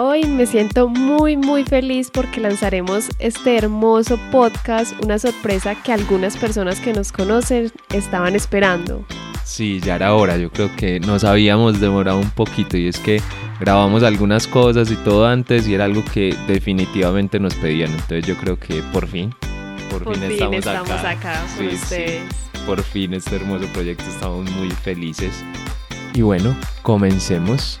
Hoy me siento muy muy feliz porque lanzaremos este hermoso podcast, una sorpresa que algunas personas que nos conocen estaban esperando. Sí, ya era hora, yo creo que nos habíamos demorado un poquito y es que grabamos algunas cosas y todo antes y era algo que definitivamente nos pedían, entonces yo creo que por fin, por, fin, estamos, acá, con ustedes. por fin este hermoso proyecto, estamos muy felices. Y bueno, comencemos.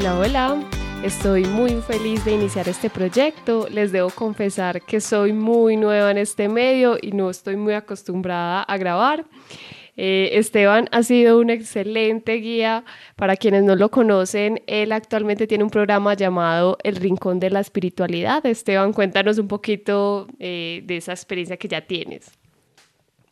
Hola, hola. Estoy muy feliz de iniciar este proyecto. Les debo confesar que soy muy nueva en este medio y no estoy muy acostumbrada a grabar. Eh, Esteban ha sido un excelente guía. Para quienes no lo conocen, él actualmente tiene un programa llamado El Rincón de la Espiritualidad. Esteban, cuéntanos un poquito eh, de esa experiencia que ya tienes.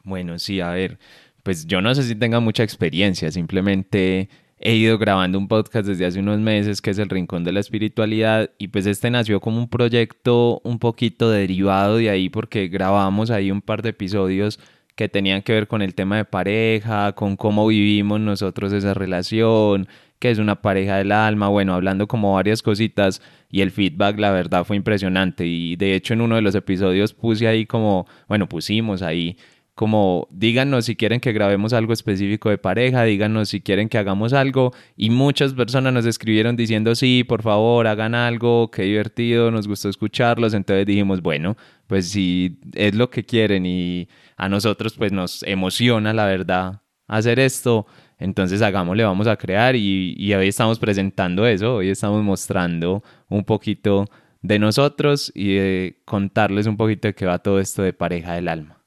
Bueno, sí, a ver, pues yo no sé si tenga mucha experiencia, simplemente he ido grabando un podcast desde hace unos meses que es El Rincón de la Espiritualidad y pues este nació como un proyecto un poquito derivado de ahí porque grabamos ahí un par de episodios que tenían que ver con el tema de pareja, con cómo vivimos nosotros esa relación, que es una pareja del alma, bueno, hablando como varias cositas y el feedback la verdad fue impresionante. Y de hecho en uno de los episodios puse ahí como, bueno, pusimos ahí como díganos si quieren que grabemos algo específico de pareja, díganos si quieren que hagamos algo. Y muchas personas nos escribieron diciendo sí, por favor, hagan algo, qué divertido, nos gustó escucharlos, entonces dijimos, bueno, pues si es lo que quieren y a nosotros pues nos emociona la verdad hacer esto, entonces hagámosle, vamos a crear y, y hoy estamos presentando eso, hoy estamos mostrando un poquito de nosotros y de contarles un poquito de qué va todo esto de pareja del alma.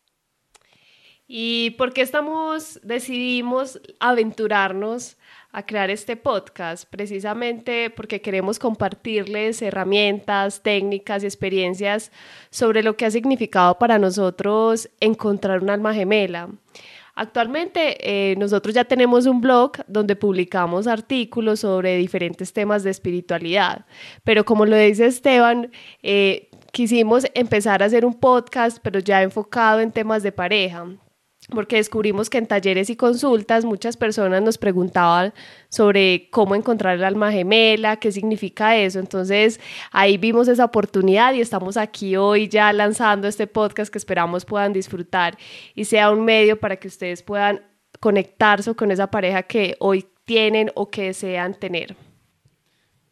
¿Y por qué estamos, decidimos aventurarnos a crear este podcast? Precisamente porque queremos compartirles herramientas, técnicas y experiencias sobre lo que ha significado para nosotros encontrar un alma gemela. Actualmente eh, nosotros ya tenemos un blog donde publicamos artículos sobre diferentes temas de espiritualidad, pero como lo dice Esteban, eh, quisimos empezar a hacer un podcast, pero ya enfocado en temas de pareja porque descubrimos que en talleres y consultas muchas personas nos preguntaban sobre cómo encontrar el alma gemela, qué significa eso. Entonces ahí vimos esa oportunidad y estamos aquí hoy ya lanzando este podcast que esperamos puedan disfrutar y sea un medio para que ustedes puedan conectarse con esa pareja que hoy tienen o que desean tener.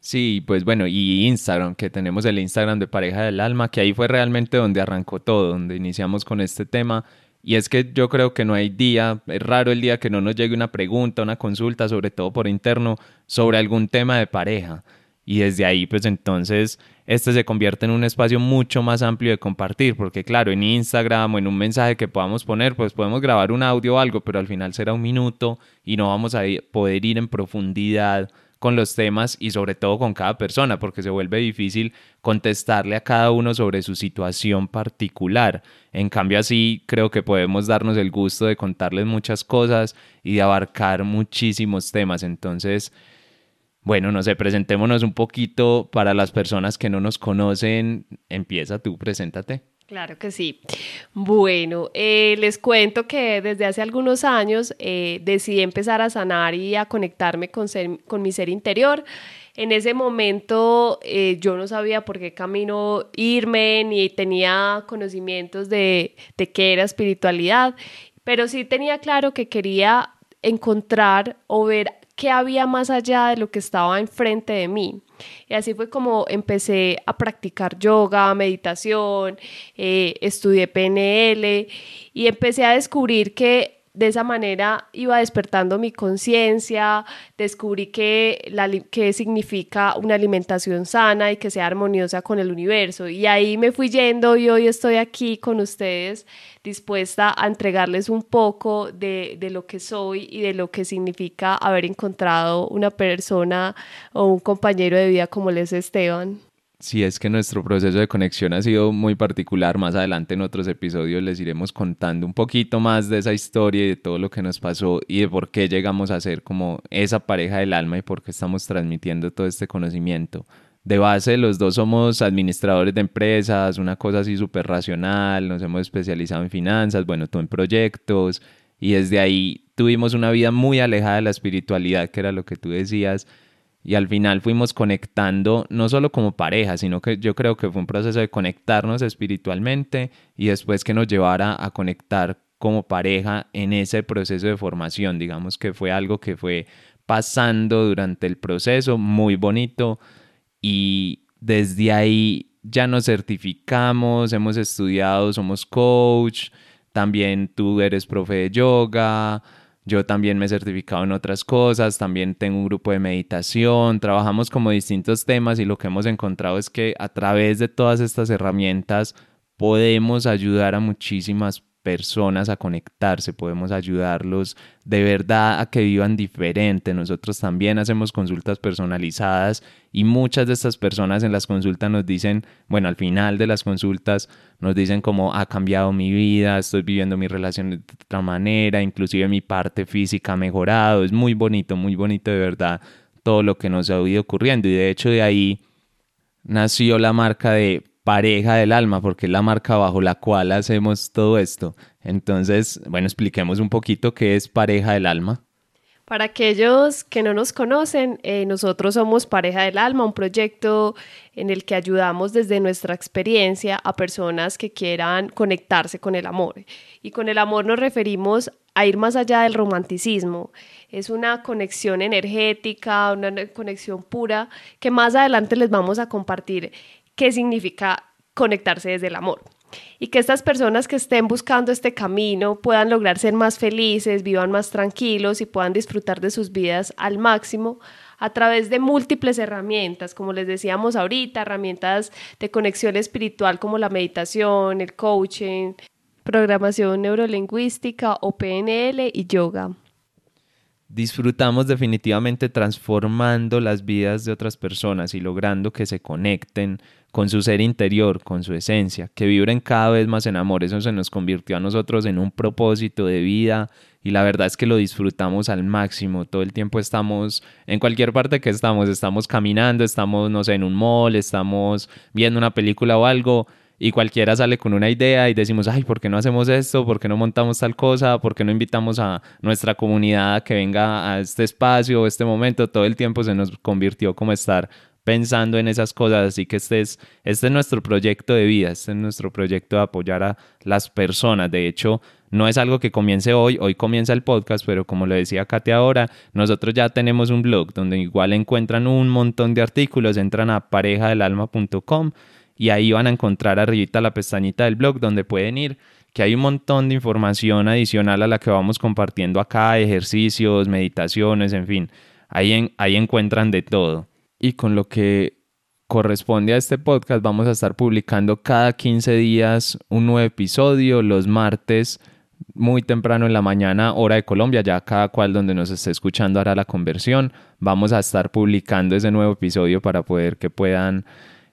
Sí, pues bueno, y Instagram, que tenemos el Instagram de Pareja del Alma, que ahí fue realmente donde arrancó todo, donde iniciamos con este tema y es que yo creo que no hay día, es raro el día que no nos llegue una pregunta, una consulta, sobre todo por interno, sobre algún tema de pareja. Y desde ahí, pues entonces, este se convierte en un espacio mucho más amplio de compartir, porque claro, en Instagram o en un mensaje que podamos poner, pues podemos grabar un audio o algo, pero al final será un minuto y no vamos a poder ir en profundidad con los temas y sobre todo con cada persona, porque se vuelve difícil contestarle a cada uno sobre su situación particular. En cambio así creo que podemos darnos el gusto de contarles muchas cosas y de abarcar muchísimos temas. Entonces, bueno, no sé, presentémonos un poquito para las personas que no nos conocen. Empieza tú, preséntate. Claro que sí. Bueno, eh, les cuento que desde hace algunos años eh, decidí empezar a sanar y a conectarme con, con mi ser interior. En ese momento eh, yo no sabía por qué camino irme, ni tenía conocimientos de, de qué era espiritualidad, pero sí tenía claro que quería encontrar o ver qué había más allá de lo que estaba enfrente de mí. Y así fue como empecé a practicar yoga, meditación, eh, estudié PNL y empecé a descubrir que de esa manera iba despertando mi conciencia, descubrí que, que significa una alimentación sana y que sea armoniosa con el universo. Y ahí me fui yendo y hoy estoy aquí con ustedes dispuesta a entregarles un poco de, de lo que soy y de lo que significa haber encontrado una persona o un compañero de vida como les Esteban. Sí, es que nuestro proceso de conexión ha sido muy particular. Más adelante en otros episodios les iremos contando un poquito más de esa historia y de todo lo que nos pasó y de por qué llegamos a ser como esa pareja del alma y por qué estamos transmitiendo todo este conocimiento. De base, los dos somos administradores de empresas, una cosa así súper racional, nos hemos especializado en finanzas, bueno, tú en proyectos, y desde ahí tuvimos una vida muy alejada de la espiritualidad, que era lo que tú decías, y al final fuimos conectando no solo como pareja, sino que yo creo que fue un proceso de conectarnos espiritualmente y después que nos llevara a conectar como pareja en ese proceso de formación, digamos que fue algo que fue pasando durante el proceso, muy bonito y desde ahí ya nos certificamos, hemos estudiado, somos coach, también tú eres profe de yoga, yo también me he certificado en otras cosas, también tengo un grupo de meditación, trabajamos como distintos temas y lo que hemos encontrado es que a través de todas estas herramientas podemos ayudar a muchísimas personas a conectarse, podemos ayudarlos de verdad a que vivan diferente. Nosotros también hacemos consultas personalizadas y muchas de estas personas en las consultas nos dicen, bueno, al final de las consultas nos dicen cómo ha cambiado mi vida, estoy viviendo mi relación de otra manera, inclusive mi parte física ha mejorado. Es muy bonito, muy bonito de verdad todo lo que nos ha ido ocurriendo y de hecho de ahí nació la marca de pareja del alma, porque es la marca bajo la cual hacemos todo esto. Entonces, bueno, expliquemos un poquito qué es pareja del alma. Para aquellos que no nos conocen, eh, nosotros somos Pareja del Alma, un proyecto en el que ayudamos desde nuestra experiencia a personas que quieran conectarse con el amor. Y con el amor nos referimos a ir más allá del romanticismo. Es una conexión energética, una conexión pura que más adelante les vamos a compartir qué significa conectarse desde el amor. Y que estas personas que estén buscando este camino puedan lograr ser más felices, vivan más tranquilos y puedan disfrutar de sus vidas al máximo a través de múltiples herramientas, como les decíamos ahorita, herramientas de conexión espiritual como la meditación, el coaching, programación neurolingüística o PNL y yoga disfrutamos definitivamente transformando las vidas de otras personas y logrando que se conecten con su ser interior, con su esencia, que vibren cada vez más en amor. Eso se nos convirtió a nosotros en un propósito de vida y la verdad es que lo disfrutamos al máximo. Todo el tiempo estamos, en cualquier parte que estamos, estamos caminando, estamos, no sé, en un mall, estamos viendo una película o algo y cualquiera sale con una idea y decimos, ay, ¿por qué no hacemos esto? ¿Por qué no montamos tal cosa? ¿Por qué no invitamos a nuestra comunidad a que venga a este espacio, este momento? Todo el tiempo se nos convirtió como estar pensando en esas cosas, así que este es, este es nuestro proyecto de vida, este es nuestro proyecto de apoyar a las personas. De hecho, no es algo que comience hoy, hoy comienza el podcast, pero como lo decía Katia ahora, nosotros ya tenemos un blog donde igual encuentran un montón de artículos, entran a parejadelalma.com y ahí van a encontrar arribita la pestañita del blog donde pueden ir que hay un montón de información adicional a la que vamos compartiendo acá, ejercicios, meditaciones, en fin, ahí, ahí encuentran de todo. Y con lo que corresponde a este podcast, vamos a estar publicando cada 15 días un nuevo episodio, los martes muy temprano en la mañana, hora de Colombia, ya cada cual donde nos esté escuchando hará la conversión. Vamos a estar publicando ese nuevo episodio para poder que puedan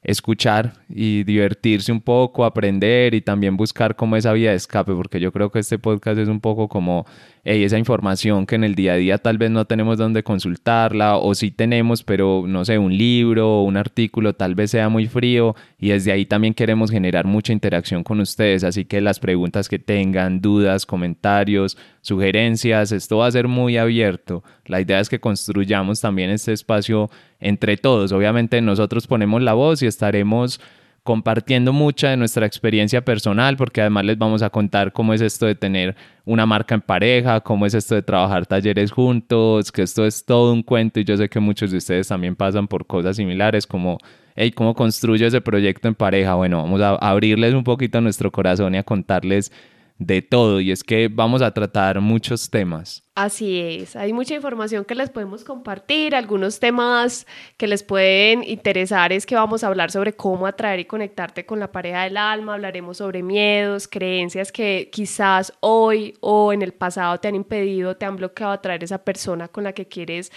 escuchar y divertirse un poco, aprender y también buscar como esa vía de escape, porque yo creo que este podcast es un poco como esa información que en el día a día tal vez no tenemos donde consultarla o sí tenemos, pero no sé, un libro o un artículo tal vez sea muy frío y desde ahí también queremos generar mucha interacción con ustedes, así que las preguntas que tengan, dudas, comentarios, sugerencias, esto va a ser muy abierto. La idea es que construyamos también este espacio entre todos. Obviamente nosotros ponemos la voz y estaremos compartiendo mucha de nuestra experiencia personal, porque además les vamos a contar cómo es esto de tener una marca en pareja, cómo es esto de trabajar talleres juntos, que esto es todo un cuento y yo sé que muchos de ustedes también pasan por cosas similares como, hey, ¿cómo construyo ese proyecto en pareja? Bueno, vamos a abrirles un poquito nuestro corazón y a contarles de todo y es que vamos a tratar muchos temas. Así es, hay mucha información que les podemos compartir, algunos temas que les pueden interesar es que vamos a hablar sobre cómo atraer y conectarte con la pareja del alma, hablaremos sobre miedos, creencias que quizás hoy o en el pasado te han impedido, te han bloqueado atraer esa persona con la que quieres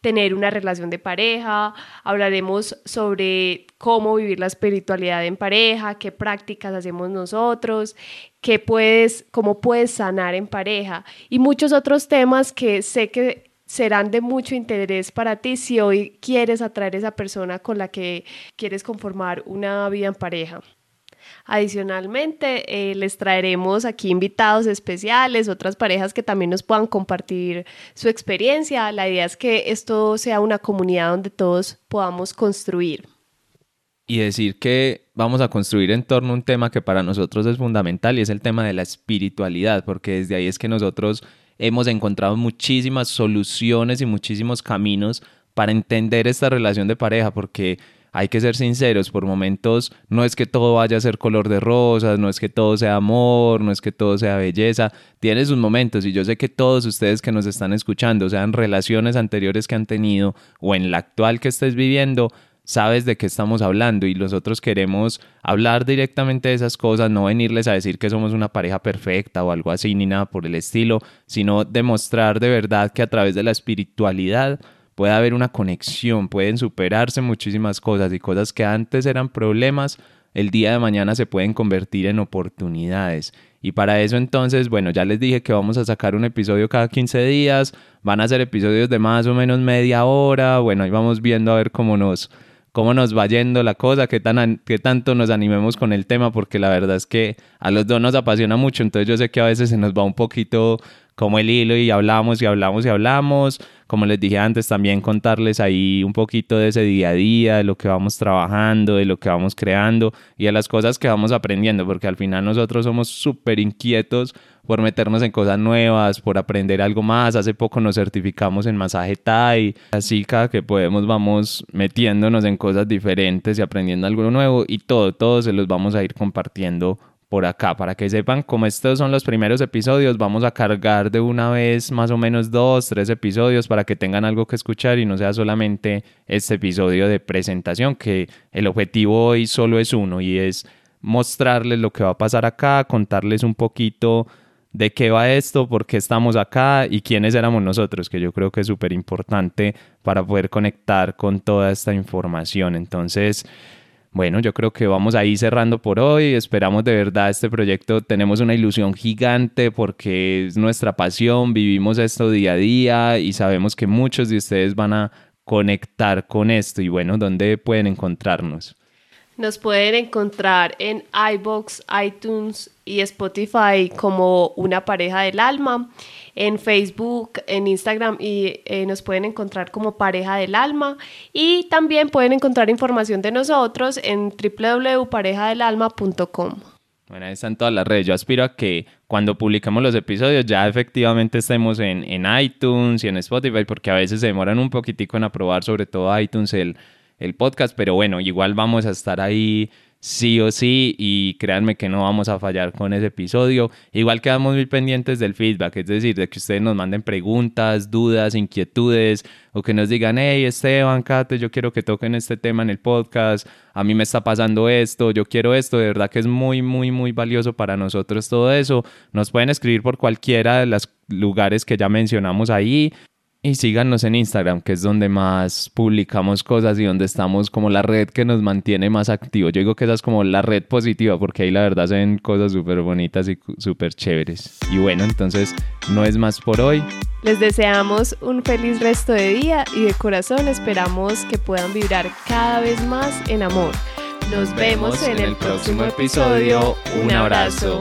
tener una relación de pareja, hablaremos sobre cómo vivir la espiritualidad en pareja, qué prácticas hacemos nosotros, qué puedes, cómo puedes sanar en pareja y muchos otros temas que sé que serán de mucho interés para ti si hoy quieres atraer a esa persona con la que quieres conformar una vida en pareja. Adicionalmente, eh, les traeremos aquí invitados especiales, otras parejas que también nos puedan compartir su experiencia. La idea es que esto sea una comunidad donde todos podamos construir. Y decir que vamos a construir en torno a un tema que para nosotros es fundamental y es el tema de la espiritualidad, porque desde ahí es que nosotros hemos encontrado muchísimas soluciones y muchísimos caminos para entender esta relación de pareja, porque hay que ser sinceros, por momentos no es que todo vaya a ser color de rosas, no es que todo sea amor, no es que todo sea belleza, tiene sus momentos y yo sé que todos ustedes que nos están escuchando, sean relaciones anteriores que han tenido o en la actual que estés viviendo, sabes de qué estamos hablando y nosotros queremos hablar directamente de esas cosas, no venirles a decir que somos una pareja perfecta o algo así ni nada por el estilo, sino demostrar de verdad que a través de la espiritualidad puede haber una conexión, pueden superarse muchísimas cosas y cosas que antes eran problemas, el día de mañana se pueden convertir en oportunidades. Y para eso entonces, bueno, ya les dije que vamos a sacar un episodio cada 15 días, van a ser episodios de más o menos media hora, bueno, ahí vamos viendo a ver cómo nos, cómo nos va yendo la cosa, qué, tan, qué tanto nos animemos con el tema, porque la verdad es que a los dos nos apasiona mucho, entonces yo sé que a veces se nos va un poquito como el hilo y hablamos y hablamos y hablamos. Como les dije antes, también contarles ahí un poquito de ese día a día, de lo que vamos trabajando, de lo que vamos creando y de las cosas que vamos aprendiendo, porque al final nosotros somos súper inquietos por meternos en cosas nuevas, por aprender algo más. Hace poco nos certificamos en masaje Thai, así cada que podemos vamos metiéndonos en cosas diferentes y aprendiendo algo nuevo y todo, todo se los vamos a ir compartiendo por acá. Para que sepan, como estos son los primeros episodios, vamos a cargar de una vez más o menos dos, tres episodios para que tengan algo que escuchar y no sea solamente este episodio de presentación, que el objetivo hoy solo es uno y es mostrarles lo que va a pasar acá, contarles un poquito de qué va esto, por qué estamos acá y quiénes éramos nosotros, que yo creo que es súper importante para poder conectar con toda esta información. Entonces, bueno, yo creo que vamos a ir cerrando por hoy. Esperamos de verdad este proyecto. Tenemos una ilusión gigante porque es nuestra pasión. Vivimos esto día a día y sabemos que muchos de ustedes van a conectar con esto. Y bueno, ¿dónde pueden encontrarnos? Nos pueden encontrar en iBox, iTunes y Spotify como una pareja del alma, en Facebook, en Instagram y eh, nos pueden encontrar como pareja del alma y también pueden encontrar información de nosotros en www.parejadelalma.com. Bueno, ahí están todas las redes. Yo aspiro a que cuando publiquemos los episodios ya efectivamente estemos en, en iTunes y en Spotify porque a veces se demoran un poquitico en aprobar, sobre todo iTunes, el el podcast, pero bueno, igual vamos a estar ahí sí o sí y créanme que no vamos a fallar con ese episodio. Igual quedamos muy pendientes del feedback, es decir, de que ustedes nos manden preguntas, dudas, inquietudes o que nos digan, hey Esteban, Kate, yo quiero que toquen este tema en el podcast, a mí me está pasando esto, yo quiero esto, de verdad que es muy, muy, muy valioso para nosotros todo eso. Nos pueden escribir por cualquiera de los lugares que ya mencionamos ahí. Y síganos en Instagram, que es donde más publicamos cosas y donde estamos como la red que nos mantiene más activos. Yo digo que esa es como la red positiva, porque ahí la verdad se ven cosas súper bonitas y súper chéveres. Y bueno, entonces no es más por hoy. Les deseamos un feliz resto de día y de corazón esperamos que puedan vibrar cada vez más en amor. Nos, vemos, en, el próximo episodio. Un abrazo.